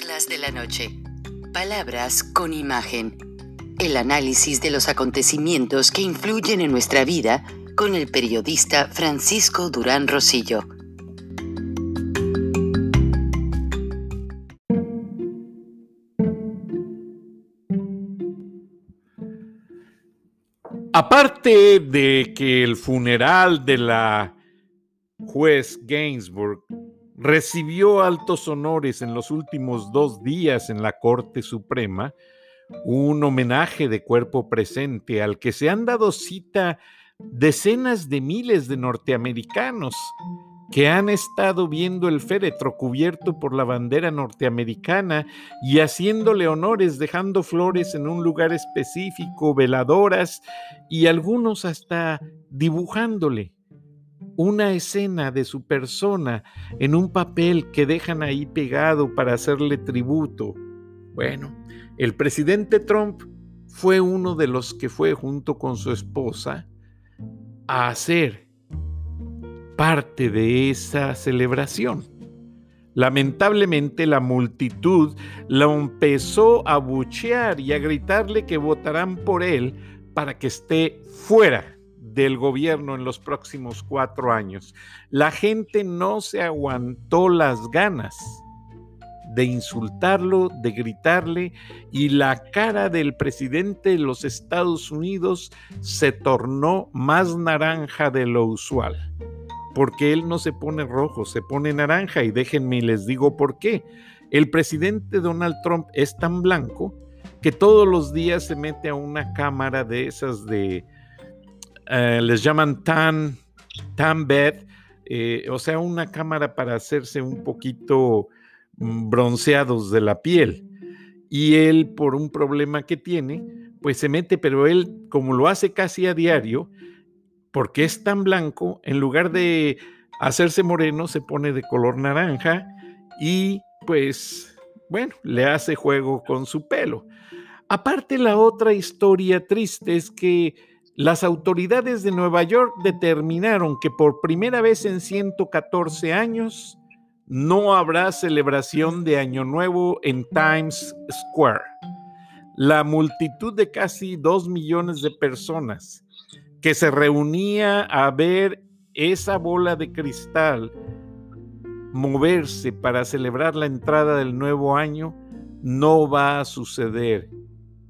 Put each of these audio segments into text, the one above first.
De la Noche. Palabras con imagen. El análisis de los acontecimientos que influyen en nuestra vida con el periodista Francisco Durán Rosillo. Aparte de que el funeral de la juez Gainsbourg recibió altos honores en los últimos dos días en la Corte Suprema, un homenaje de cuerpo presente al que se han dado cita decenas de miles de norteamericanos que han estado viendo el féretro cubierto por la bandera norteamericana y haciéndole honores, dejando flores en un lugar específico, veladoras y algunos hasta dibujándole una escena de su persona en un papel que dejan ahí pegado para hacerle tributo. Bueno, el presidente Trump fue uno de los que fue junto con su esposa a hacer parte de esa celebración. Lamentablemente la multitud lo empezó a buchear y a gritarle que votarán por él para que esté fuera del gobierno en los próximos cuatro años. La gente no se aguantó las ganas de insultarlo, de gritarle, y la cara del presidente de los Estados Unidos se tornó más naranja de lo usual porque él no se pone rojo, se pone naranja y déjenme y les digo por qué. El presidente Donald Trump es tan blanco que todos los días se mete a una cámara de esas de, eh, les llaman tan, tan bed, eh, o sea, una cámara para hacerse un poquito mm, bronceados de la piel. Y él, por un problema que tiene, pues se mete, pero él, como lo hace casi a diario, porque es tan blanco, en lugar de hacerse moreno, se pone de color naranja y pues, bueno, le hace juego con su pelo. Aparte, la otra historia triste es que las autoridades de Nueva York determinaron que por primera vez en 114 años no habrá celebración de Año Nuevo en Times Square. La multitud de casi dos millones de personas que se reunía a ver esa bola de cristal moverse para celebrar la entrada del nuevo año, no va a suceder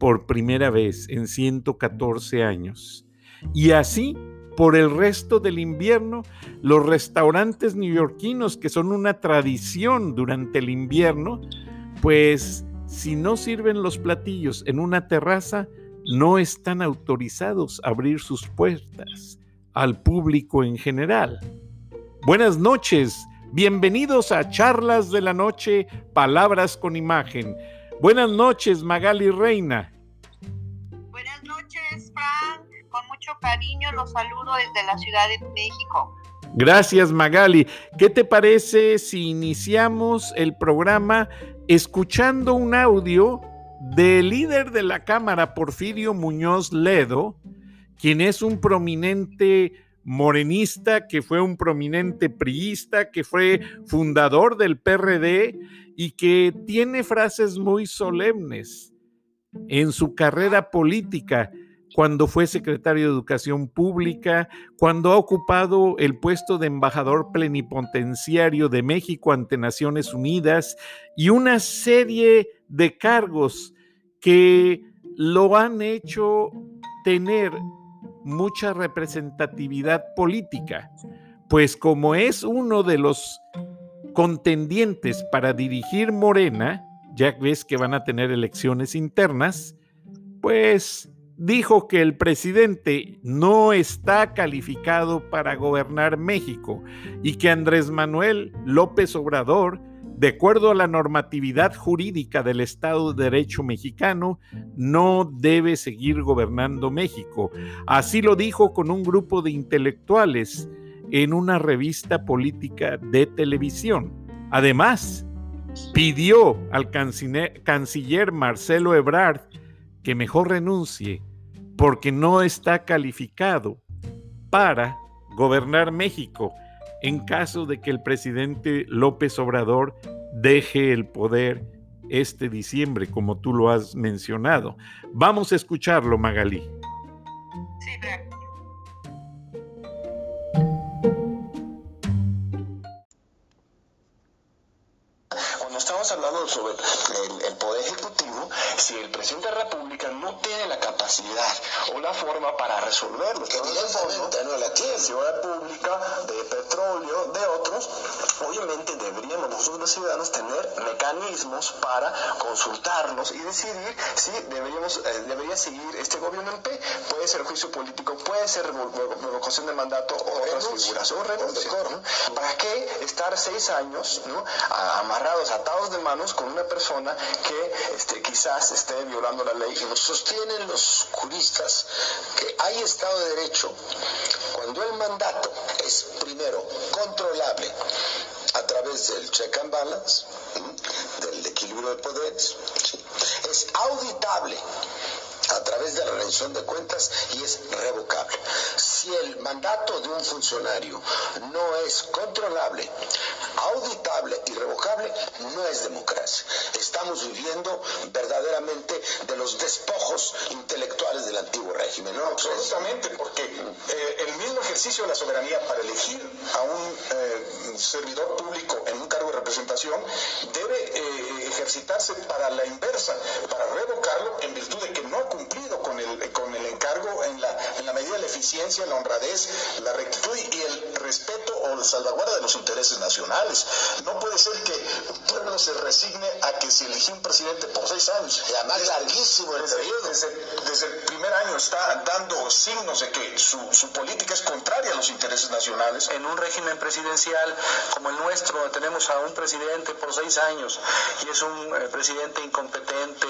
por primera vez en 114 años. Y así, por el resto del invierno, los restaurantes neoyorquinos, que son una tradición durante el invierno, pues si no sirven los platillos en una terraza, no están autorizados a abrir sus puertas al público en general. Buenas noches, bienvenidos a Charlas de la Noche, Palabras con Imagen. Buenas noches, Magali Reina. Buenas noches, Frank. Con mucho cariño los saludo desde la Ciudad de México. Gracias, Magali. ¿Qué te parece si iniciamos el programa escuchando un audio del líder de la Cámara, Porfirio Muñoz Ledo, quien es un prominente morenista, que fue un prominente priista, que fue fundador del PRD y que tiene frases muy solemnes en su carrera política cuando fue secretario de Educación Pública, cuando ha ocupado el puesto de embajador plenipotenciario de México ante Naciones Unidas y una serie de cargos que lo han hecho tener mucha representatividad política, pues como es uno de los contendientes para dirigir Morena, ya ves que van a tener elecciones internas, pues dijo que el presidente no está calificado para gobernar México y que Andrés Manuel López Obrador de acuerdo a la normatividad jurídica del Estado de Derecho mexicano, no debe seguir gobernando México. Así lo dijo con un grupo de intelectuales en una revista política de televisión. Además, pidió al canciller Marcelo Ebrard que mejor renuncie porque no está calificado para gobernar México en caso de que el presidente López Obrador deje el poder este diciembre, como tú lo has mencionado. Vamos a escucharlo, Magalí. Sí, sobre el, Poder Ejecutivo, si el presidente de la República no tiene la capacidad o la forma para resolverlo, evidentemente no la tiene, ciudad pública, de petróleo, de otros, obviamente deberíamos nosotros los ciudadanos tener mecanismos para consultarlos y decidir si deberíamos, eh, debería seguir este gobierno en P. Puede ser juicio político, puede ser revocación del mandato o otras figuras, o renuncia. ¿Para qué estar seis años ¿no? amarrados, atados de manos con una persona que este, quizás esté violando la ley? Y sostienen los juristas que hay Estado de Derecho cuando el mandato es primero controlable a través del check and balance, del equilibrio de poderes, es auditable a través de la rendición de cuentas y es revocable. Si el mandato de un funcionario no es controlable, auditable y revocable, no es democracia. Estamos viviendo verdaderamente de los despojos intelectuales del antiguo régimen. No, absolutamente, porque eh, el mismo ejercicio de la soberanía para elegir a un eh, servidor público en un cargo de representación debe eh, ejercitarse para la inversa, para revocarlo en virtud de que no ha cumplido con el, con el encargo en la, en la medida de la eficiencia, la honradez, la rectitud y el respeto o la salvaguarda de los intereses nacionales. No puede ser que un pueblo se resigne a que se eligió un presidente por seis años. Y además larguísimo el desde, periodo. Desde, el primer año está dando signos de que su, su política es contraria a los intereses nacionales. En un régimen presidencial como el nuestro, tenemos a un presidente por seis años y es un eh, presidente incompetente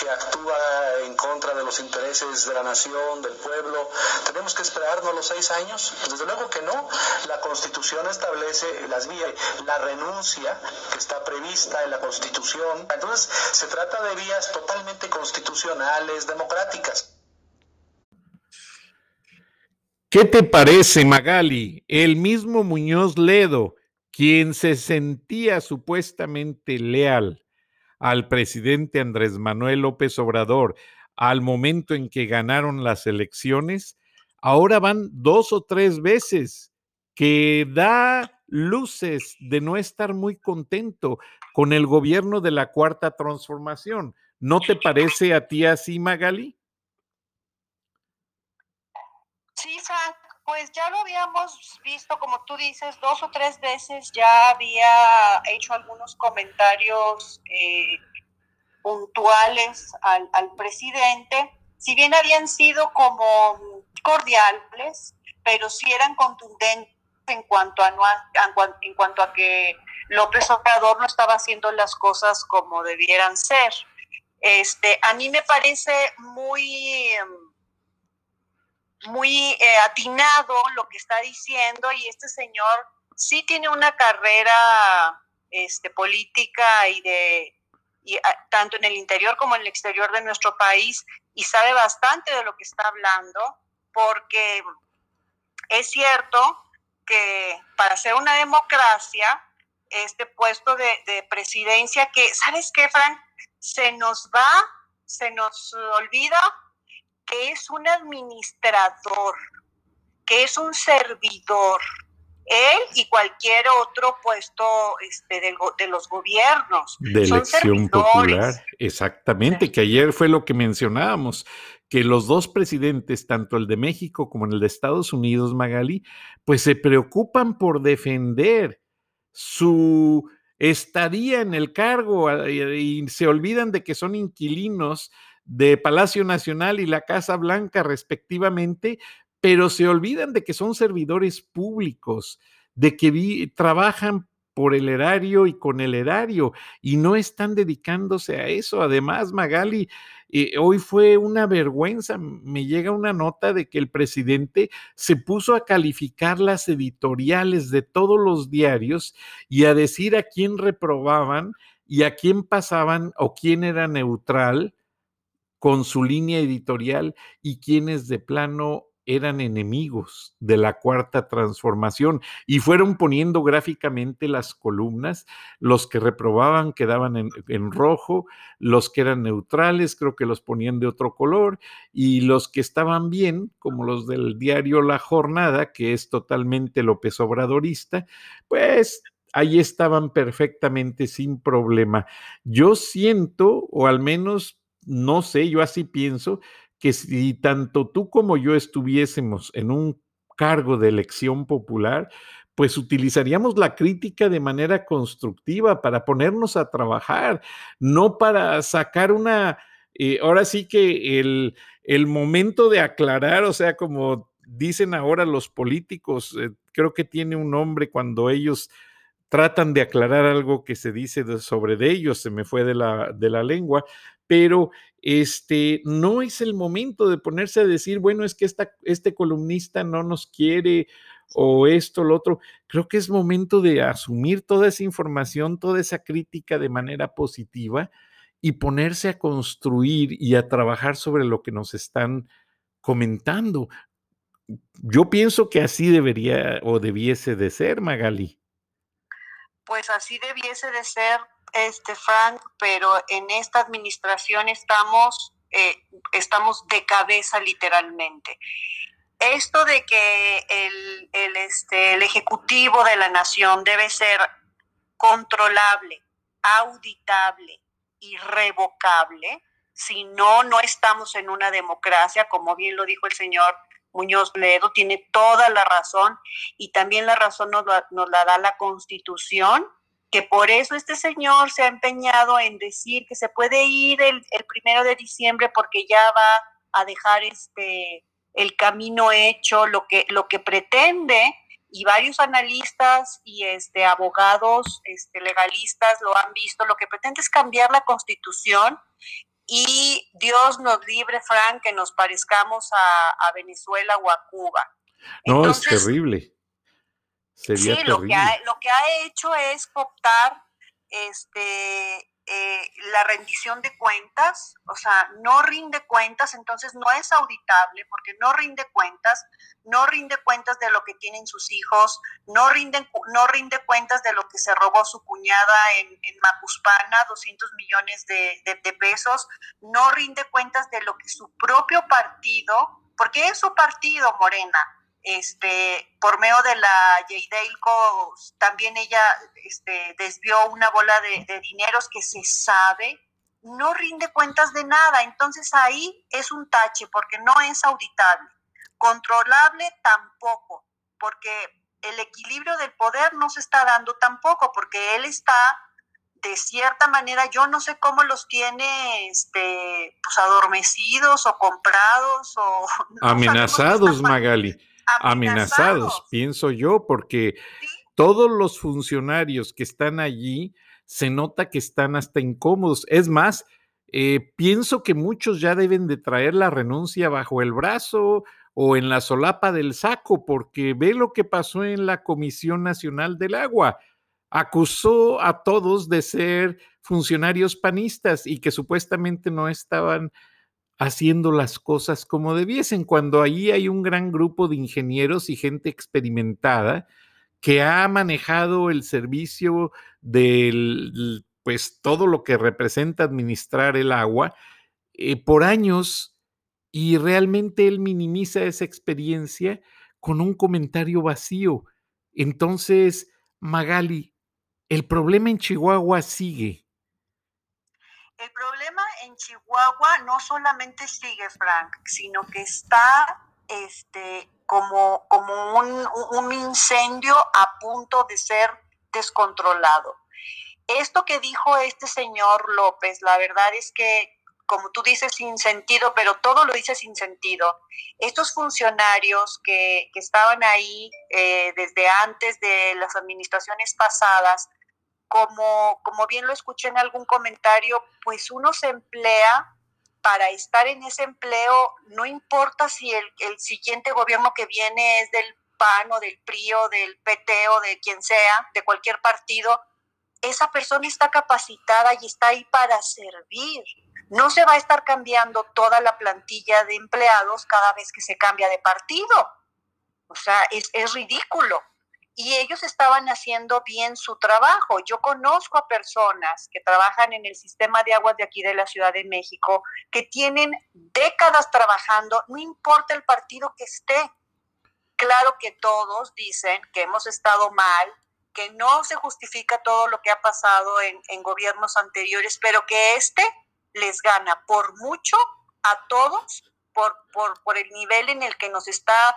que actúa en contra de los intereses de la nación, del pueblo. ¿Tenemos que esperarnos los seis años? Desde luego que no. La Constitución establece las vías, la renuncia que está prevista en la Constitución. Entonces, se trata de vías totalmente constitucionales, democráticas. ¿Qué te parece, Magali? El mismo Muñoz Ledo, quien se sentía supuestamente leal al presidente Andrés Manuel López Obrador al momento en que ganaron las elecciones, ahora van dos o tres veces que da luces de no estar muy contento con el gobierno de la cuarta transformación. ¿No te parece a ti así, Magali? Sí, Frank, pues ya lo habíamos visto, como tú dices, dos o tres veces ya había hecho algunos comentarios eh, puntuales al, al presidente, si bien habían sido como cordiales, pero sí eran contundentes en cuanto a, no, en cuanto a que López Obrador no estaba haciendo las cosas como debieran ser. Este, a mí me parece muy, muy eh, atinado lo que está diciendo y este señor sí tiene una carrera este, política y de y, ah, tanto en el interior como en el exterior de nuestro país y sabe bastante de lo que está hablando porque es cierto que para ser una democracia, este puesto de, presidencia que, ¿sabes qué, Frank? Se nos va, se nos olvida que es un administrador, que es un servidor, él y cualquier otro puesto este, de, los gobiernos. De elección popular, exactamente, que ayer fue lo que mencionábamos, que los dos presidentes, tanto el de México como el de Estados Unidos, Magali, pues se preocupan por defender su estadía en el cargo y, se olvidan de que son inquilinos de Palacio Nacional y la Casa Blanca respectivamente, pero se olvidan de que son servidores públicos, de que trabajan por el erario y con el erario y no están dedicándose a eso. Además, Magali, eh, hoy fue una vergüenza. Me llega una nota de que el presidente se puso a calificar las editoriales de todos los diarios y a decir a quién reprobaban y a quién pasaban o quién era neutral con su línea editorial y quiénes de plano eran enemigos de la cuarta transformación y fueron poniendo gráficamente las columnas, los que reprobaban quedaban en, en, rojo, los que eran neutrales creo que los ponían de otro color y los que estaban bien, como los del diario La Jornada, que es totalmente López Obradorista, pues ahí estaban perfectamente sin problema. Yo siento, o al menos no sé, yo así pienso, que si tanto tú como yo estuviésemos en un cargo de elección popular, pues utilizaríamos la crítica de manera constructiva para ponernos a trabajar, no para sacar una, eh, ahora sí que el, el, momento de aclarar, o sea, como dicen ahora los políticos, eh, creo que tiene un nombre cuando ellos tratan de aclarar algo que se dice sobre de ellos, se me fue de la, de la lengua, pero este, no es el momento de ponerse a decir, bueno, es que esta, este columnista no nos quiere o esto, lo otro. Creo que es momento de asumir toda esa información, toda esa crítica de manera positiva y ponerse a construir y a trabajar sobre lo que nos están comentando. Yo pienso que así debería o debiese de ser, Magali. Pues así debiese de ser, este Frank, pero en esta administración estamos, eh, estamos de cabeza literalmente. Esto de que el, el, este, el Ejecutivo de la Nación debe ser controlable, auditable, irrevocable, si no, no estamos en una democracia, como bien lo dijo el señor Muñoz Ledo, tiene toda la razón y también la razón nos nos la da la Constitución que por eso este señor se ha empeñado en decir que se puede ir el, primero de diciembre porque ya va a dejar este el camino hecho, lo que, lo que pretende, y varios analistas y este, abogados este, legalistas lo han visto, lo que pretende es cambiar la constitución y Dios nos libre, Frank, que nos parezcamos a, Venezuela o a Cuba. No, es terrible sí, lo que, ha, lo que ha hecho es optar este, eh, la rendición de cuentas, o sea, no rinde cuentas, entonces no es auditable porque no rinde cuentas, no rinde cuentas de lo que tienen sus hijos, no rinde, no rinde cuentas de lo que se robó su cuñada en, en Macuspana, 200 millones de, de pesos, no rinde cuentas de lo que su propio partido, porque es su partido, Morena, este, por medio de la Jeidelco, también ella este, desvió una bola de, de dineros que se sabe, no rinde cuentas de nada. Entonces ahí es un tache porque no es auditable. Controlable tampoco, porque el equilibrio del poder no se está dando tampoco, porque él está de cierta manera, yo no sé cómo los tiene este, pues adormecidos o comprados o... Amenazados, Magali amenazados, pienso yo, porque todos los funcionarios que están allí se nota que están hasta incómodos. Es más, eh, pienso que muchos ya deben de traer la renuncia bajo el brazo o en la solapa del saco, porque ve lo que pasó en la Comisión Nacional del Agua. Acusó a todos de ser funcionarios panistas y que supuestamente no estaban haciendo las cosas como debiesen, cuando allí hay un gran grupo de ingenieros y gente experimentada que ha manejado el servicio del, pues todo lo que representa administrar el agua eh, por años y realmente él minimiza esa experiencia con un comentario vacío. Entonces, Magali, el problema en Chihuahua sigue. El problema en Chihuahua no solamente sigue, Frank, sino que está este, como, como un, incendio a punto de ser descontrolado. Esto que dijo este señor López, la verdad es que, como tú dices, sin sentido, pero todo lo dice sin sentido. Estos funcionarios que, que estaban ahí eh, desde antes de las administraciones pasadas, como, como bien lo escuché en algún comentario, pues uno se emplea para estar en ese empleo, no importa si el, el, siguiente gobierno que viene es del PAN o del PRI o del PT o de quien sea, de cualquier partido, esa persona está capacitada y está ahí para servir, No se va a estar cambiando toda la plantilla de empleados cada vez que se cambia de partido. O sea, es, es ridículo y ellos estaban haciendo bien su trabajo. Yo conozco a personas que trabajan en el sistema de aguas de aquí de la Ciudad de México, que tienen décadas trabajando, no importa el partido que esté. Claro que todos dicen que hemos estado mal, que no se justifica todo lo que ha pasado en, gobiernos anteriores, pero que este les gana por mucho a todos por, por, por el nivel en el que nos está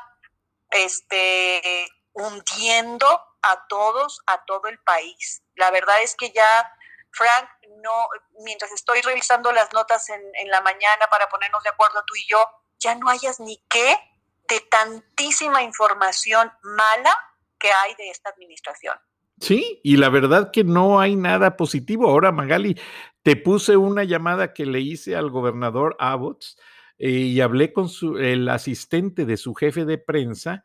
este, hundiendo a todos, a todo el país. La verdad es que ya, Frank, no, mientras estoy revisando las notas en, en la mañana para ponernos de acuerdo tú y yo, ya no hayas ni qué de tantísima información mala que hay de esta administración. Sí, y la verdad que no hay nada positivo. Ahora, Magali, te puse una llamada que le hice al gobernador Abbott eh, y hablé con su, el asistente de su jefe de prensa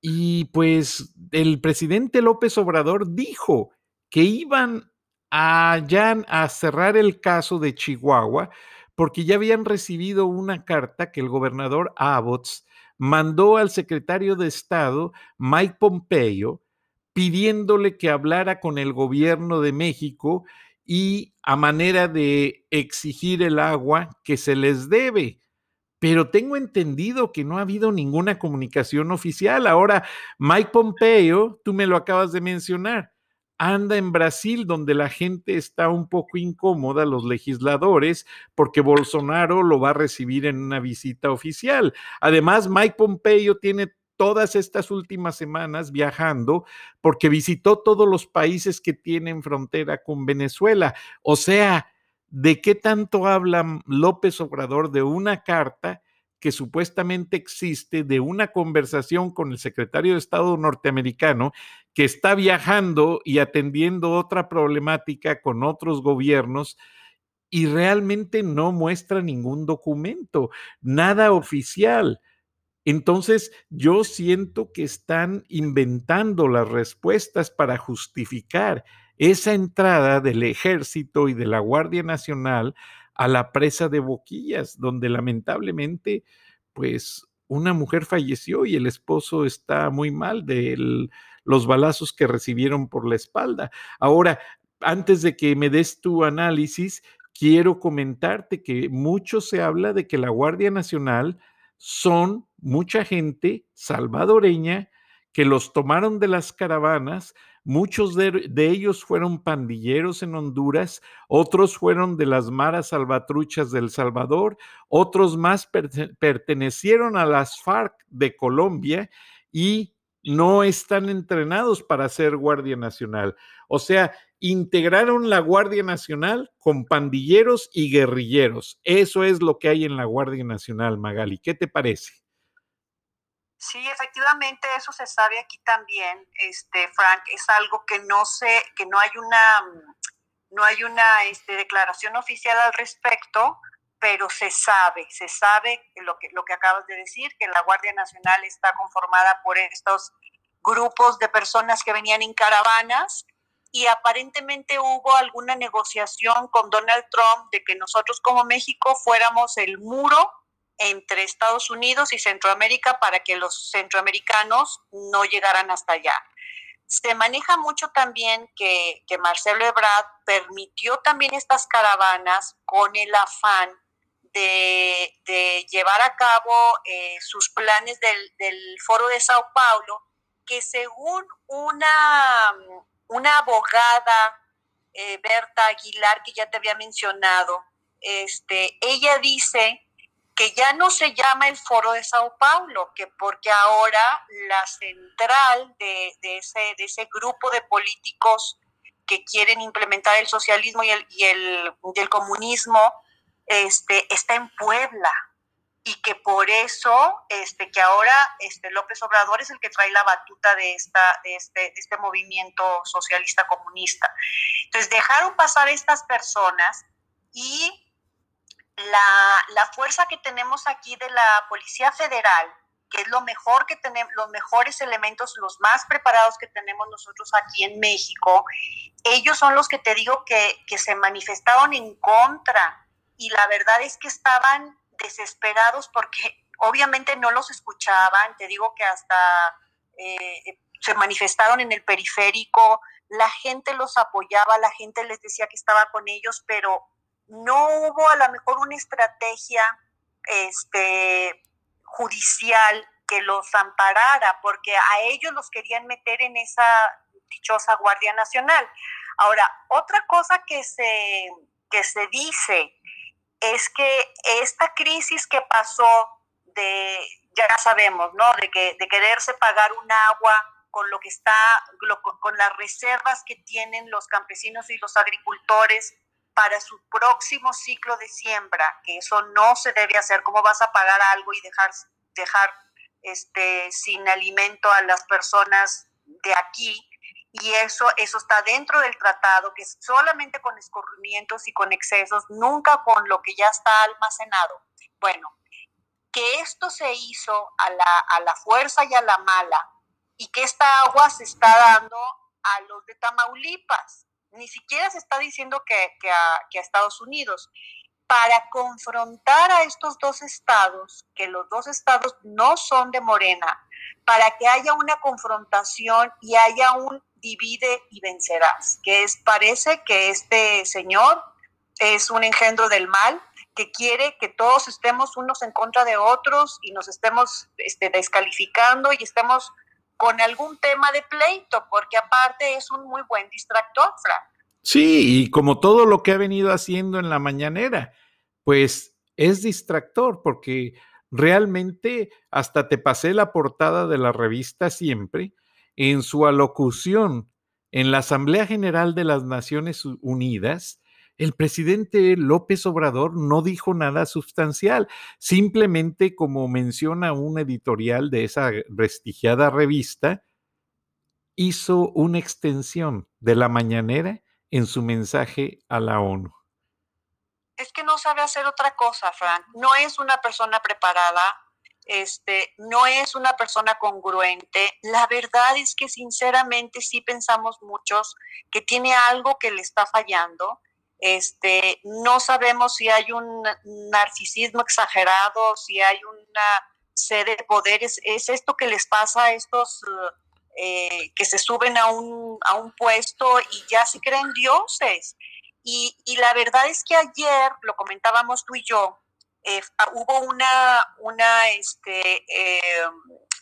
y pues el presidente López Obrador dijo que iban a, a cerrar el caso de Chihuahua porque ya habían recibido una carta que el gobernador Abbott mandó al secretario de Estado, Mike Pompeo, pidiéndole que hablara con el gobierno de México y a manera de exigir el agua que se les debe pero tengo entendido que no ha habido ninguna comunicación oficial. Ahora, Mike Pompeo, tú me lo acabas de mencionar, anda en Brasil, donde la gente está un poco incómoda, los legisladores, porque Bolsonaro lo va a recibir en una visita oficial. Además, Mike Pompeo tiene todas estas últimas semanas viajando porque visitó todos los países que tienen frontera con Venezuela. O sea, ¿De qué tanto habla López Obrador de una carta que supuestamente existe, de una conversación con el secretario de Estado norteamericano que está viajando y atendiendo otra problemática con otros gobiernos? y realmente no muestra ningún documento, nada oficial. Entonces, yo siento que están inventando las respuestas para justificar esa entrada del ejército y de la Guardia Nacional a la presa de Boquillas, donde lamentablemente, pues una mujer falleció y el esposo está muy mal de los balazos que recibieron por la espalda. Ahora, antes de que me des tu análisis, quiero comentarte que mucho se habla de que la Guardia Nacional son mucha gente salvadoreña que los tomaron de las caravanas, Muchos de, ellos fueron pandilleros en Honduras, otros fueron de las maras salvatruchas del Salvador, otros más pertenecieron a las FARC de Colombia y no están entrenados para ser Guardia Nacional. O sea, integraron la Guardia Nacional con pandilleros y guerrilleros. Eso es lo que hay en la Guardia Nacional, Magali. ¿Qué te parece? Sí, efectivamente, eso se sabe aquí también, este, Frank, es algo que no sé, que no hay una, no hay una este, declaración oficial al respecto, pero se sabe, se sabe lo que, lo que acabas de decir, que la Guardia Nacional está conformada por estos grupos de personas que venían en caravanas y aparentemente hubo alguna negociación con Donald Trump de que nosotros como México fuéramos el muro entre Estados Unidos y Centroamérica para que los centroamericanos no llegaran hasta allá. Se maneja mucho también que, Marcelo Ebrard permitió también estas caravanas con el afán de, llevar a cabo eh, sus planes del, Foro de Sao Paulo, que según una, abogada, eh, Berta Aguilar, que ya te había mencionado, este, ella dice que ya no se llama el Foro de Sao Paulo, que porque ahora la central de, ese, de ese grupo de políticos que quieren implementar el socialismo y el, y el, comunismo este, está en Puebla y que por eso este, que ahora este, López Obrador es el que trae la batuta de, esta, de, este, de este movimiento socialista comunista. Entonces dejaron pasar estas personas y la, la, fuerza que tenemos aquí de la Policía Federal, que es lo mejor que tenemos, los mejores elementos, los más preparados que tenemos nosotros aquí en México, ellos son los que te digo que, que se manifestaron en contra. Y la verdad es que estaban desesperados porque obviamente no los escuchaban, te digo que hasta eh, se manifestaron en el periférico, la gente los apoyaba, la gente les decía que estaba con ellos, pero no hubo a lo mejor una estrategia este, judicial que los amparara, porque a ellos los querían meter en esa dichosa Guardia Nacional. Ahora, otra cosa que se, que se dice es que esta crisis que pasó de, ya sabemos, ¿no? De, que, de quererse pagar un agua con lo que está, con las reservas que tienen los campesinos y los agricultores para su próximo ciclo de siembra, que eso no se debe hacer. ¿Cómo vas a pagar algo y dejar, dejar este, sin alimento a las personas de aquí? Y eso, eso está dentro del tratado, que solamente con escurrimientos y con excesos, nunca con lo que ya está almacenado. Bueno, que esto se hizo a la, a la fuerza y a la mala, y que esta agua se está dando a los de Tamaulipas. Ni siquiera se está diciendo que, a, a Estados Unidos. Para confrontar a estos dos estados, que los dos estados no son de Morena, para que haya una confrontación y haya un divide y vencerás, que es, parece que este señor es un engendro del mal, que quiere que todos estemos unos en contra de otros y nos estemos este, descalificando y estemos con algún tema de pleito, porque aparte es un muy buen distractor, Frank. Sí, y como todo lo que ha venido haciendo en la mañanera, pues es distractor, porque realmente hasta te pasé la portada de la revista siempre, en su alocución en la Asamblea General de las Naciones Unidas, el presidente López Obrador no dijo nada sustancial, simplemente como menciona un editorial de esa prestigiada revista, hizo una extensión de la mañanera en su mensaje a la ONU. Es que no sabe hacer otra cosa, Frank. No es una persona preparada, este, no es una persona congruente. La verdad es que sinceramente sí pensamos muchos que tiene algo que le está fallando este, no sabemos si hay un narcisismo exagerado, si hay una sede de poderes. Es esto que les pasa a estos eh, que se suben a un, a un puesto y ya se creen dioses. Y, la verdad es que ayer, lo comentábamos tú y yo, eh, hubo una, una este, eh,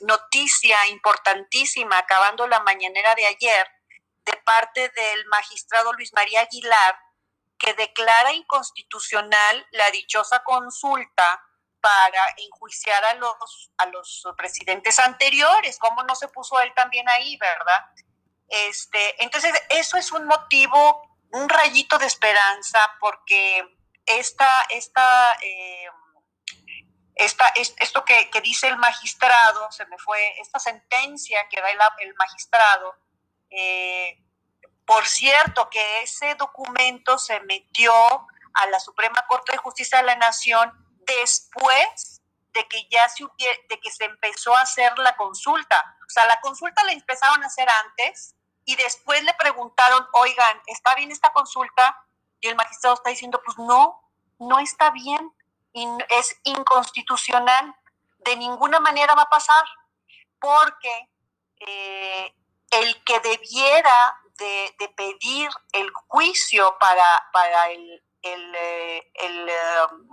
noticia importantísima acabando la mañanera de ayer de parte del magistrado Luis María Aguilar, que declara inconstitucional la dichosa consulta para enjuiciar a los, a los presidentes anteriores. ¿Cómo no se puso él también ahí, verdad? Este, entonces, eso es un motivo, un rayito de esperanza, porque esta, esta, eh, esta, esto que, dice el magistrado, se me fue, esta sentencia que da el, el magistrado, eh, por cierto, que ese documento se metió a la Suprema Corte de Justicia de la Nación después de que ya se, de que se empezó a hacer la consulta. O sea, la consulta la empezaron a hacer antes y después le preguntaron, oigan, ¿está bien esta consulta? Y el magistrado está diciendo, pues no, no está bien, es inconstitucional, de ninguna manera va a pasar, porque eh, el que debiera de, pedir el juicio para, para el, el, eh, um,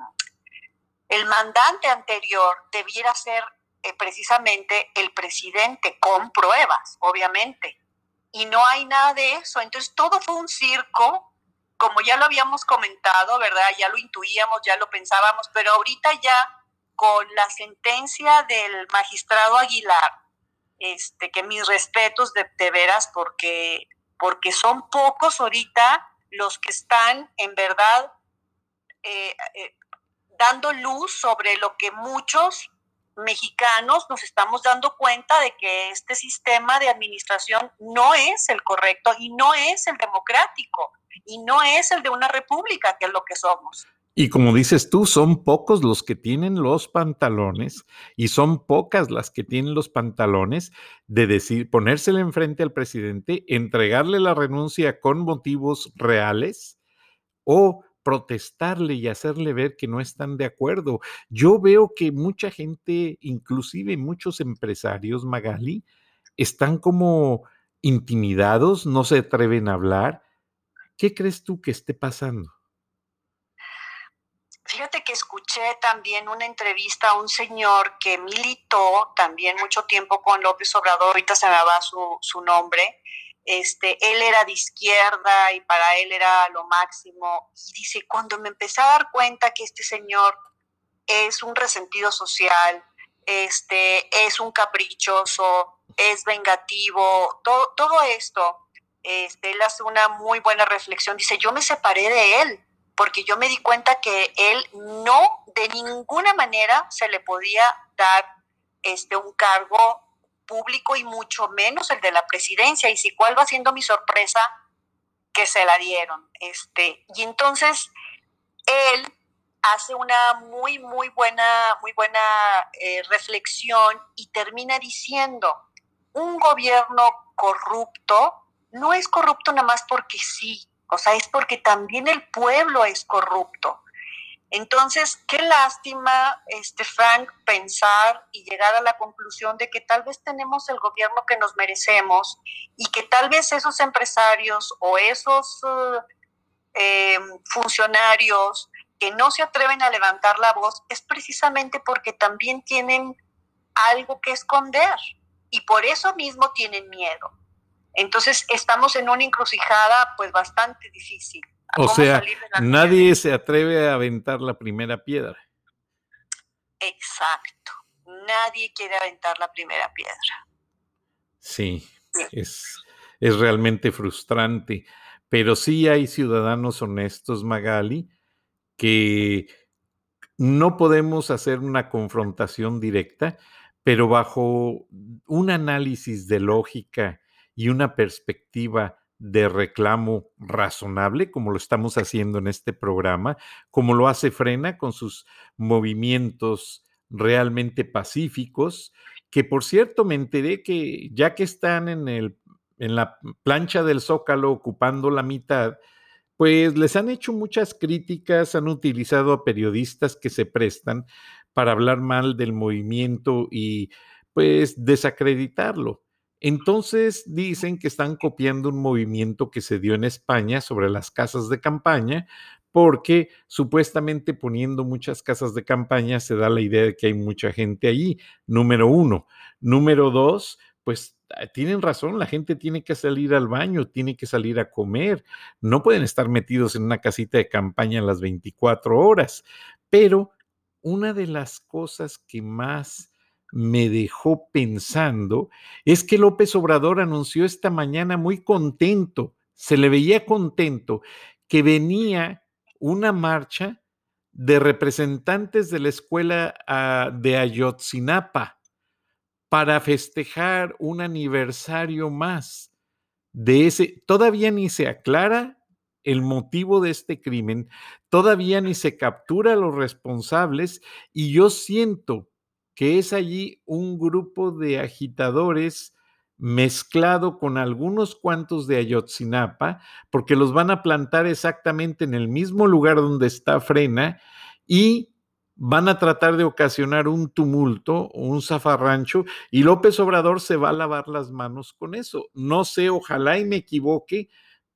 el, mandante anterior debiera ser eh, precisamente el presidente con pruebas, obviamente. Y no hay nada de eso. Entonces todo fue un circo, como ya lo habíamos comentado, ¿verdad? Ya lo intuíamos, ya lo pensábamos, pero ahorita ya con la sentencia del magistrado Aguilar, este, que mis respetos de, de veras, porque porque son pocos ahorita los que están en verdad eh, eh, dando luz sobre lo que muchos mexicanos nos estamos dando cuenta de que este sistema de administración no es el correcto y no es el democrático y no es el de una república, que es lo que somos. Y como dices tú, son pocos los que tienen los pantalones y son pocas las que tienen los pantalones de decir, ponérsele enfrente al presidente, entregarle la renuncia con motivos reales o protestarle y hacerle ver que no están de acuerdo. Yo veo que mucha gente, inclusive muchos empresarios, Magali, están como intimidados, no se atreven a hablar. ¿Qué crees tú que esté pasando? También una entrevista a un señor que militó también mucho tiempo con López Obrador, ahorita se me va su, su nombre, este, él era de izquierda y para él era lo máximo. Y dice, cuando me empecé a dar cuenta que este señor es un resentido social, este, es un caprichoso, es vengativo, todo, todo esto, este, él hace una muy buena reflexión. Dice, yo me separé de él porque yo me di cuenta que él no, de ninguna manera se le podía dar este, un cargo público y mucho menos el de la presidencia. Y si cuál va siendo mi sorpresa que se la dieron. Este, y entonces él hace una muy, muy buena, muy buena eh, reflexión y termina diciendo, un gobierno corrupto no es corrupto nada más porque sí, o sea, es porque también el pueblo es corrupto. Entonces, qué lástima, este, Frank, pensar y llegar a la conclusión de que tal vez tenemos el gobierno que nos merecemos y que tal vez esos empresarios o esos eh, funcionarios que no se atreven a levantar la voz es precisamente porque también tienen algo que esconder y por eso mismo tienen miedo. Entonces estamos en una encrucijada pues bastante difícil. O sea, nadie se atreve a aventar la primera piedra. Exacto. Nadie quiere aventar la primera piedra. Sí, Es, es realmente frustrante. Pero sí hay ciudadanos honestos, Magali, que no podemos hacer una confrontación directa, pero bajo un análisis de lógica y una perspectiva de reclamo razonable, como lo estamos haciendo en este programa, como lo hace Frena con sus movimientos realmente pacíficos, que por cierto me enteré que ya que están en, el, en la plancha del Zócalo ocupando la mitad, pues les han hecho muchas críticas, han utilizado a periodistas que se prestan para hablar mal del movimiento y pues desacreditarlo. Entonces dicen que están copiando un movimiento que se dio en España sobre las casas de campaña, porque supuestamente poniendo muchas casas de campaña se da la idea de que hay mucha gente allí, número uno. Número dos, pues ah, tienen razón, la gente tiene que salir al baño, tiene que salir a comer, no pueden estar metidos en una casita de campaña las 24 horas. Pero una de las cosas que más me dejó pensando es que López Obrador anunció esta mañana muy contento, se le veía contento, que venía una marcha de representantes de la escuela ah, de Ayotzinapa para festejar un aniversario más de ese. Todavía ni se aclara el motivo de este crimen, todavía ni se captura a los responsables y yo siento que es allí un grupo de agitadores mezclado con algunos cuantos de Ayotzinapa, porque los van a plantar exactamente en el mismo lugar donde está Frena y van a tratar de ocasionar un tumulto, un zafarrancho, y López Obrador se va a lavar las manos con eso. No sé, ojalá y me equivoque,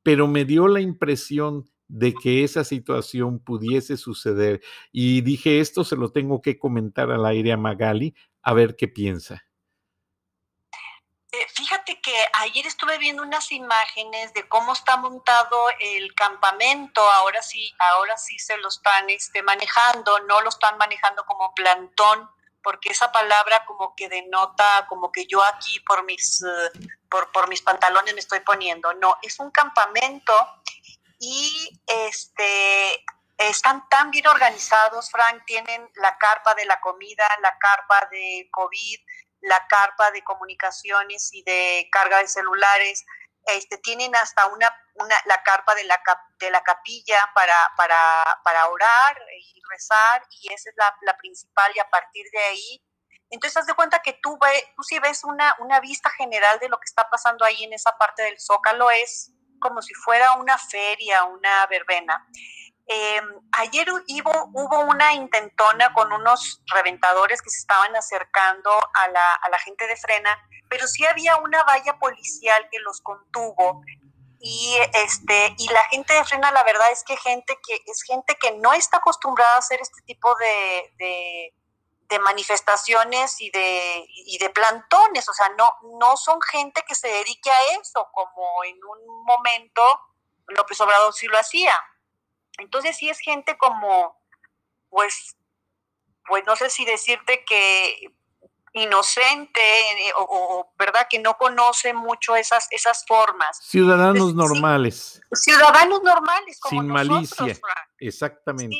pero me dio la impresión de que esa situación pudiese suceder. Y dije, esto se lo tengo que comentar al aire a Magali, a ver qué piensa. Eh, fíjate que ayer estuve viendo unas imágenes de cómo está montado el campamento. Ahora sí, ahora sí se lo están este, manejando, no lo están manejando como plantón, porque esa palabra como que denota, como que yo aquí por mis, eh, por, por mis pantalones me estoy poniendo. No, es un campamento y este, están tan bien organizados, Frank, tienen la carpa de la comida, la carpa de COVID, la carpa de comunicaciones y de carga de celulares, este, tienen hasta una, la carpa de la, de la capilla para, para, para, orar y rezar, y esa es la, la, principal, y a partir de ahí, entonces haz de cuenta que tú, ve, tú sí ves una, una vista general de lo que está pasando ahí en esa parte del Zócalo, es como si fuera una feria, una verbena. Eh, ayer hubo, hubo, una intentona con unos reventadores que se estaban acercando a la, a la gente de frena, pero sí había una valla policial que los contuvo y este y la gente de frena la verdad es que gente que es gente que no está acostumbrada a hacer este tipo de, manifestaciones y de, y de plantones o sea no no son gente que se dedique a eso como en un momento López Obrador sí lo hacía. Entonces sí es gente como pues pues no sé si decirte que inocente eh, o, verdad que no conoce mucho esas esas formas. Ciudadanos normales. ciudadanos normales como sin malicia exactamente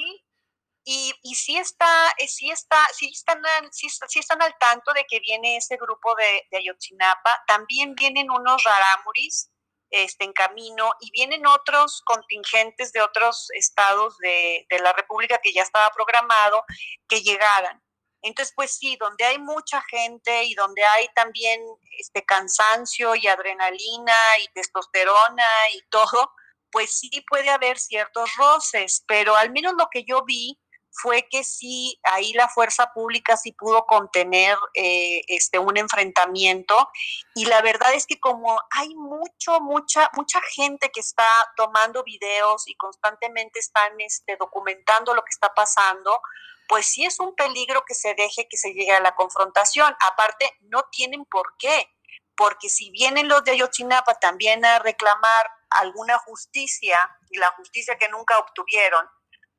y, y sí está eh, sí está sí están sí, están al tanto de que viene ese grupo de, Ayotzinapa también vienen unos rarámuris este, en camino y vienen otros contingentes de otros estados de, de la República que ya estaba programado que llegaran. Entonces, pues sí, donde hay mucha gente y donde hay también este cansancio y adrenalina y testosterona y todo, pues sí puede haber ciertos roces, pero al menos lo que yo vi fue que sí, ahí la fuerza pública sí pudo contener eh, este, un enfrentamiento y la verdad es que como hay mucho, mucha, mucha gente que está tomando videos y constantemente están este, documentando lo que está pasando, pues sí es un peligro que se deje que se llegue a la confrontación. Aparte, no tienen por qué, porque si vienen los de Ayotzinapa también a reclamar alguna justicia y la justicia que nunca obtuvieron,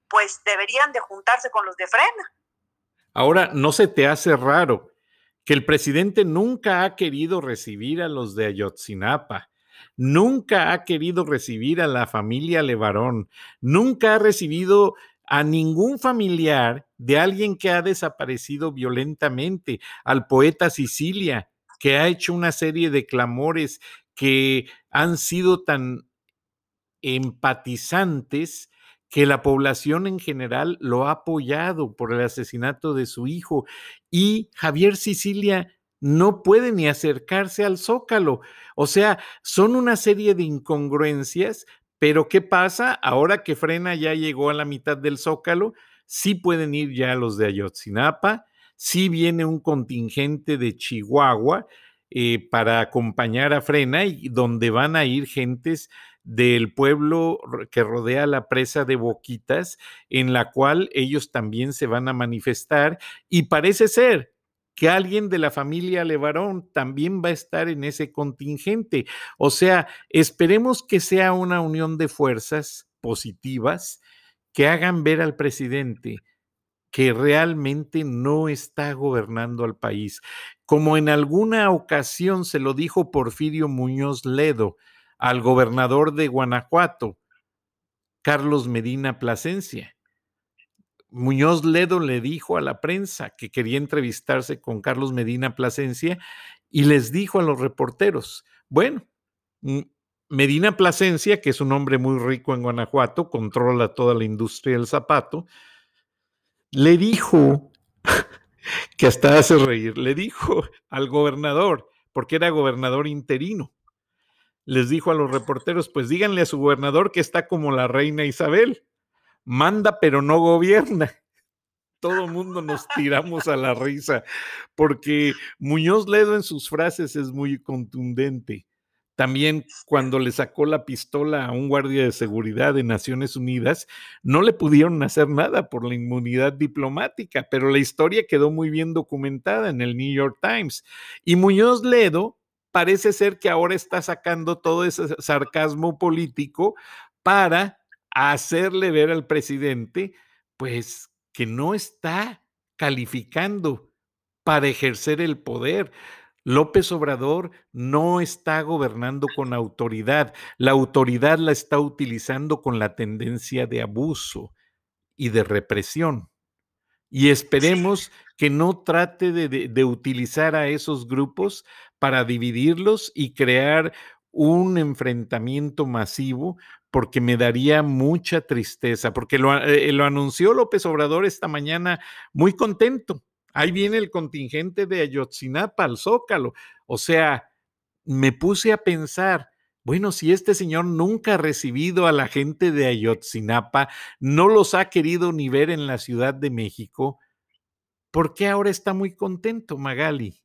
pues deberían de juntarse con los de Frena. Ahora, ¿no se te hace raro que el presidente nunca ha querido recibir a los de Ayotzinapa? Nunca ha querido recibir a la familia Levarón, nunca ha recibido a ningún familiar de alguien que ha desaparecido violentamente, al poeta Sicilia, que ha hecho una serie de clamores que han sido tan empatizantes que la población en general lo ha apoyado por el asesinato de su hijo y Javier Sicilia no puede ni acercarse al zócalo. O sea, son una serie de incongruencias pero ¿qué pasa? Ahora que Frena ya llegó a la mitad del zócalo, sí pueden ir ya los de Ayotzinapa, sí viene un contingente de Chihuahua eh, para acompañar a Frena y donde van a ir gentes del pueblo que rodea la presa de Boquitas, en la cual ellos también se van a manifestar y parece ser que alguien de la familia Levarón también va a estar en ese contingente. O sea, esperemos que sea una unión de fuerzas positivas que hagan ver al presidente que realmente no está gobernando al país. Como en alguna ocasión se lo dijo Porfirio Muñoz Ledo al gobernador de Guanajuato, Carlos Medina Plasencia. Muñoz Ledo le dijo a la prensa que quería entrevistarse con Carlos Medina Plasencia y les dijo a los reporteros, bueno, Medina Plasencia, que es un hombre muy rico en Guanajuato, controla toda la industria del zapato, le dijo, que hasta hace reír, le dijo al gobernador, porque era gobernador interino, les dijo a los reporteros, pues díganle a su gobernador que está como la reina Isabel manda pero no gobierna. Todo mundo nos tiramos a la risa porque Muñoz Ledo en sus frases es muy contundente. También cuando le sacó la pistola a un guardia de seguridad de Naciones Unidas, no le pudieron hacer nada por la inmunidad diplomática, pero la historia quedó muy bien documentada en el New York Times. Y Muñoz Ledo parece ser que ahora está sacando todo ese sarcasmo político para hacerle ver al presidente, pues, que no está calificando para ejercer el poder. López Obrador no está gobernando con autoridad. La autoridad la está utilizando con la tendencia de abuso y de represión. Y esperemos que no trate de, de, utilizar a esos grupos para dividirlos y crear un enfrentamiento masivo, porque me daría mucha tristeza, porque lo, eh, lo, anunció López Obrador esta mañana muy contento. Ahí viene el contingente de Ayotzinapa al Zócalo. O sea, me puse a pensar, Bueno, si este señor nunca ha recibido a la gente de Ayotzinapa, no los ha querido ni ver en la Ciudad de México, ¿por qué ahora está muy contento, Magali?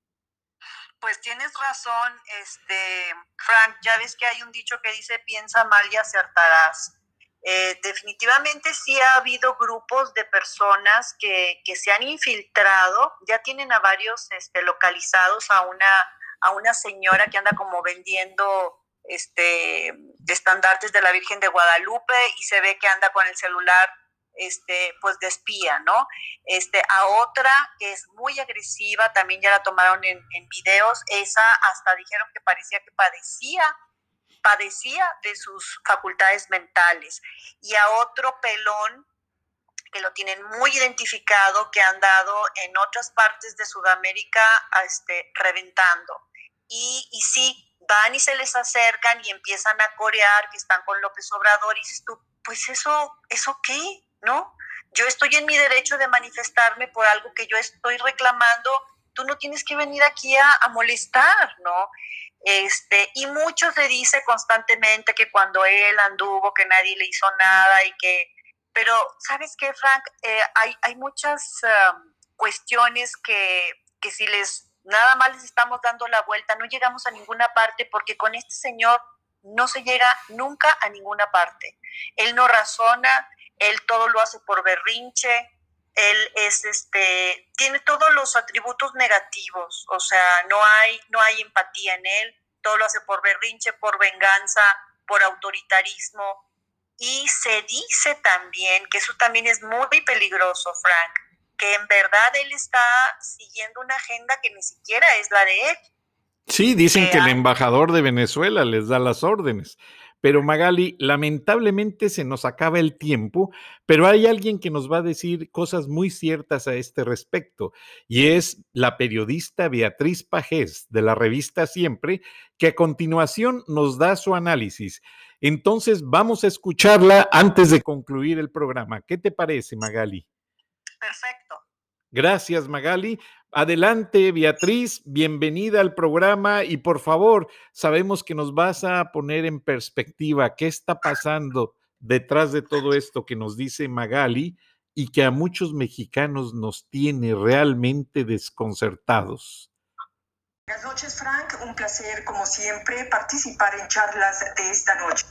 Pues tienes razón, este, Frank, ya ves que hay un dicho que dice piensa mal y acertarás. Eh, definitivamente sí ha habido grupos de personas que, que, se han infiltrado, ya tienen a varios este, localizados, a una, a una señora que anda como vendiendo este, estandartes de la Virgen de Guadalupe y se ve que anda con el celular este, pues de espía, ¿no? Este, a otra que es muy agresiva, también ya la tomaron en, videos, esa hasta dijeron que parecía que padecía padecía de sus facultades mentales. Y a otro pelón que lo tienen muy identificado, que han dado en otras partes de Sudamérica este, reventando. Y, y sí, van y se les acercan y empiezan a corear que están con López Obrador y dices tú, pues eso, ¿eso qué? ¿No? Yo estoy en mi derecho de manifestarme por algo que yo estoy reclamando, tú no tienes que venir aquí a, molestar, ¿no? Este, y mucho se dice constantemente que cuando él anduvo, que nadie le hizo nada y que, pero ¿sabes qué, Frank? Eh, hay, hay muchas um, cuestiones que, que si les nada más les estamos dando la vuelta, no llegamos a ninguna parte porque con este señor no se llega nunca a ninguna parte. Él no razona, él todo lo hace por berrinche, él es este tiene todos los atributos negativos, o sea, no hay no hay empatía en él, todo lo hace por berrinche, por venganza, por autoritarismo y se dice también que eso también es muy peligroso, Frank, que en verdad él está siguiendo una agenda que ni siquiera es la de él. Sí, dicen que, que el embajador de Venezuela les da las órdenes. Pero Magali, lamentablemente se nos acaba el tiempo, pero hay alguien que nos va a decir cosas muy ciertas a este respecto, y es la periodista Beatriz Pajés de la revista Siempre, que a continuación nos da su análisis. Entonces vamos a escucharla antes de concluir el programa. ¿Qué te parece, Magali? Perfecto. Gracias, Magali. Adelante, Beatriz, bienvenida al programa y por favor, sabemos que nos vas a poner en perspectiva qué está pasando detrás de todo esto que nos dice Magali y que a muchos mexicanos nos tiene realmente desconcertados. Buenas noches, Frank. Un placer, como siempre, participar en charlas de esta noche.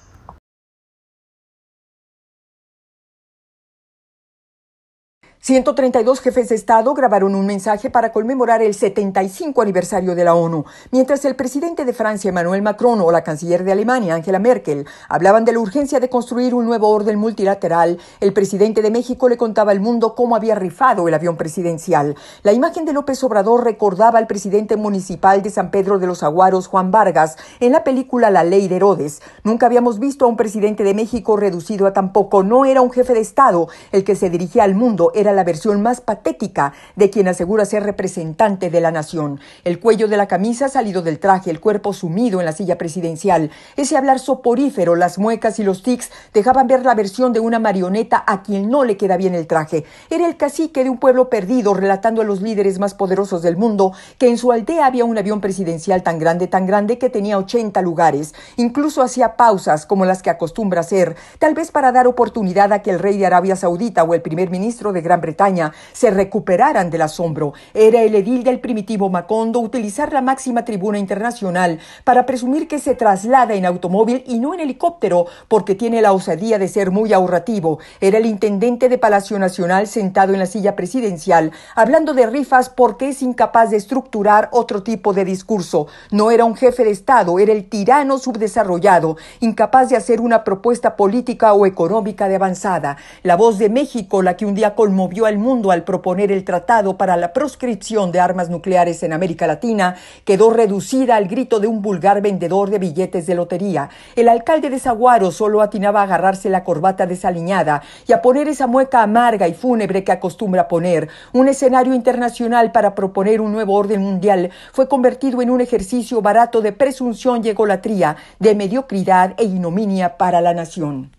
132 jefes de Estado grabaron un mensaje para conmemorar el 75 aniversario de la ONU, mientras el presidente de Francia, Emmanuel Macron, o la canciller de Alemania, Angela Merkel, hablaban de la urgencia de construir un nuevo orden multilateral. El presidente de México le contaba al mundo cómo había rifado el avión presidencial. La imagen de López Obrador recordaba al presidente municipal de San Pedro de los Aguaros, Juan Vargas, en la película La Ley de Herodes. Nunca habíamos visto a un presidente de México reducido a tan poco. No era un jefe de Estado el que se dirigía al mundo, era la versión más patética de quien asegura ser representante de la nación. El cuello de la camisa salido del traje, el cuerpo sumido en la silla presidencial, ese hablar soporífero, las muecas y los tics dejaban ver la versión de una marioneta a quien no le queda bien el traje. Era el cacique de un pueblo perdido relatando a los líderes más poderosos del mundo que en su aldea había un avión presidencial tan grande, tan grande que tenía 80 lugares. Incluso hacía pausas como las que acostumbra hacer, tal vez para dar oportunidad a que el rey de Arabia Saudita o el primer ministro de Gran Bretaña se recuperaran del asombro. Era el edil del primitivo Macondo utilizar la máxima tribuna internacional para presumir que se traslada en automóvil y no en helicóptero, porque tiene la osadía de ser muy ahorrativo. Era el intendente de Palacio Nacional sentado en la silla presidencial, hablando de rifas porque es incapaz de estructurar otro tipo de discurso. No era un jefe de Estado, era el tirano subdesarrollado, incapaz de hacer una propuesta política o económica de avanzada. La voz de México, la que un día conmovió al mundo al proponer el tratado para la proscripción de armas nucleares en América Latina, quedó reducida al grito de un vulgar vendedor de billetes de lotería. El alcalde de Zaguaro solo atinaba a agarrarse la corbata desaliñada y a poner esa mueca amarga y fúnebre que acostumbra poner. Un escenario internacional para proponer un nuevo orden mundial fue convertido en un ejercicio barato de presunción y egolatría, de mediocridad e ignominia para la nación.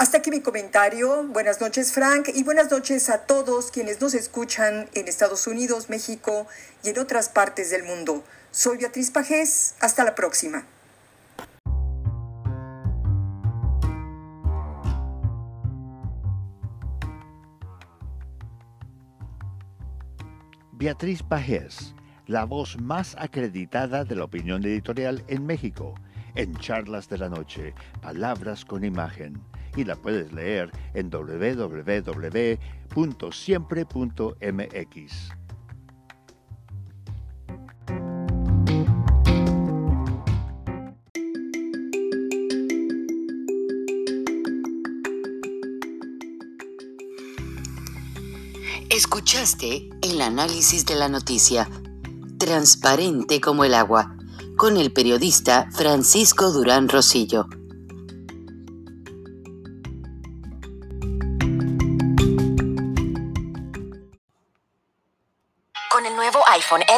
Hasta aquí mi comentario. Buenas noches Frank y buenas noches a todos quienes nos escuchan en Estados Unidos, México y en otras partes del mundo. Soy Beatriz Pajés. Hasta la próxima. Beatriz Pajés, la voz más acreditada de la opinión editorial en México, en Charlas de la Noche, Palabras con Imagen. Y la puedes leer en www.siempre.mx. Escuchaste el análisis de la noticia, transparente como el agua, con el periodista Francisco Durán Rosillo.